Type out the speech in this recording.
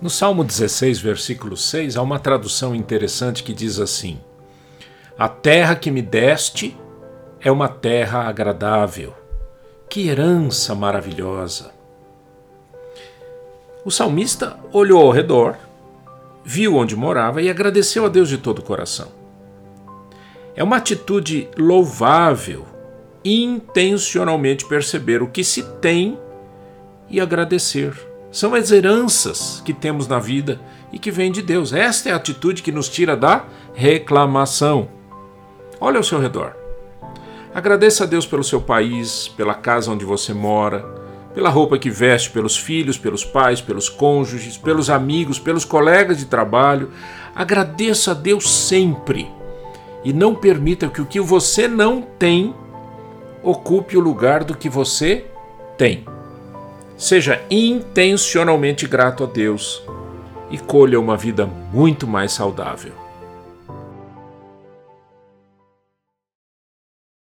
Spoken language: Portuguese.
No Salmo 16, versículo 6, há uma tradução interessante que diz assim: A terra que me deste é uma terra agradável. Que herança maravilhosa! O salmista olhou ao redor, viu onde morava e agradeceu a Deus de todo o coração. É uma atitude louvável intencionalmente perceber o que se tem e agradecer são as heranças que temos na vida e que vêm de Deus. Esta é a atitude que nos tira da reclamação. Olha ao seu redor. Agradeça a Deus pelo seu país, pela casa onde você mora, pela roupa que veste, pelos filhos, pelos pais, pelos cônjuges, pelos amigos, pelos colegas de trabalho. Agradeça a Deus sempre e não permita que o que você não tem ocupe o lugar do que você tem. Seja intencionalmente grato a Deus e colha uma vida muito mais saudável.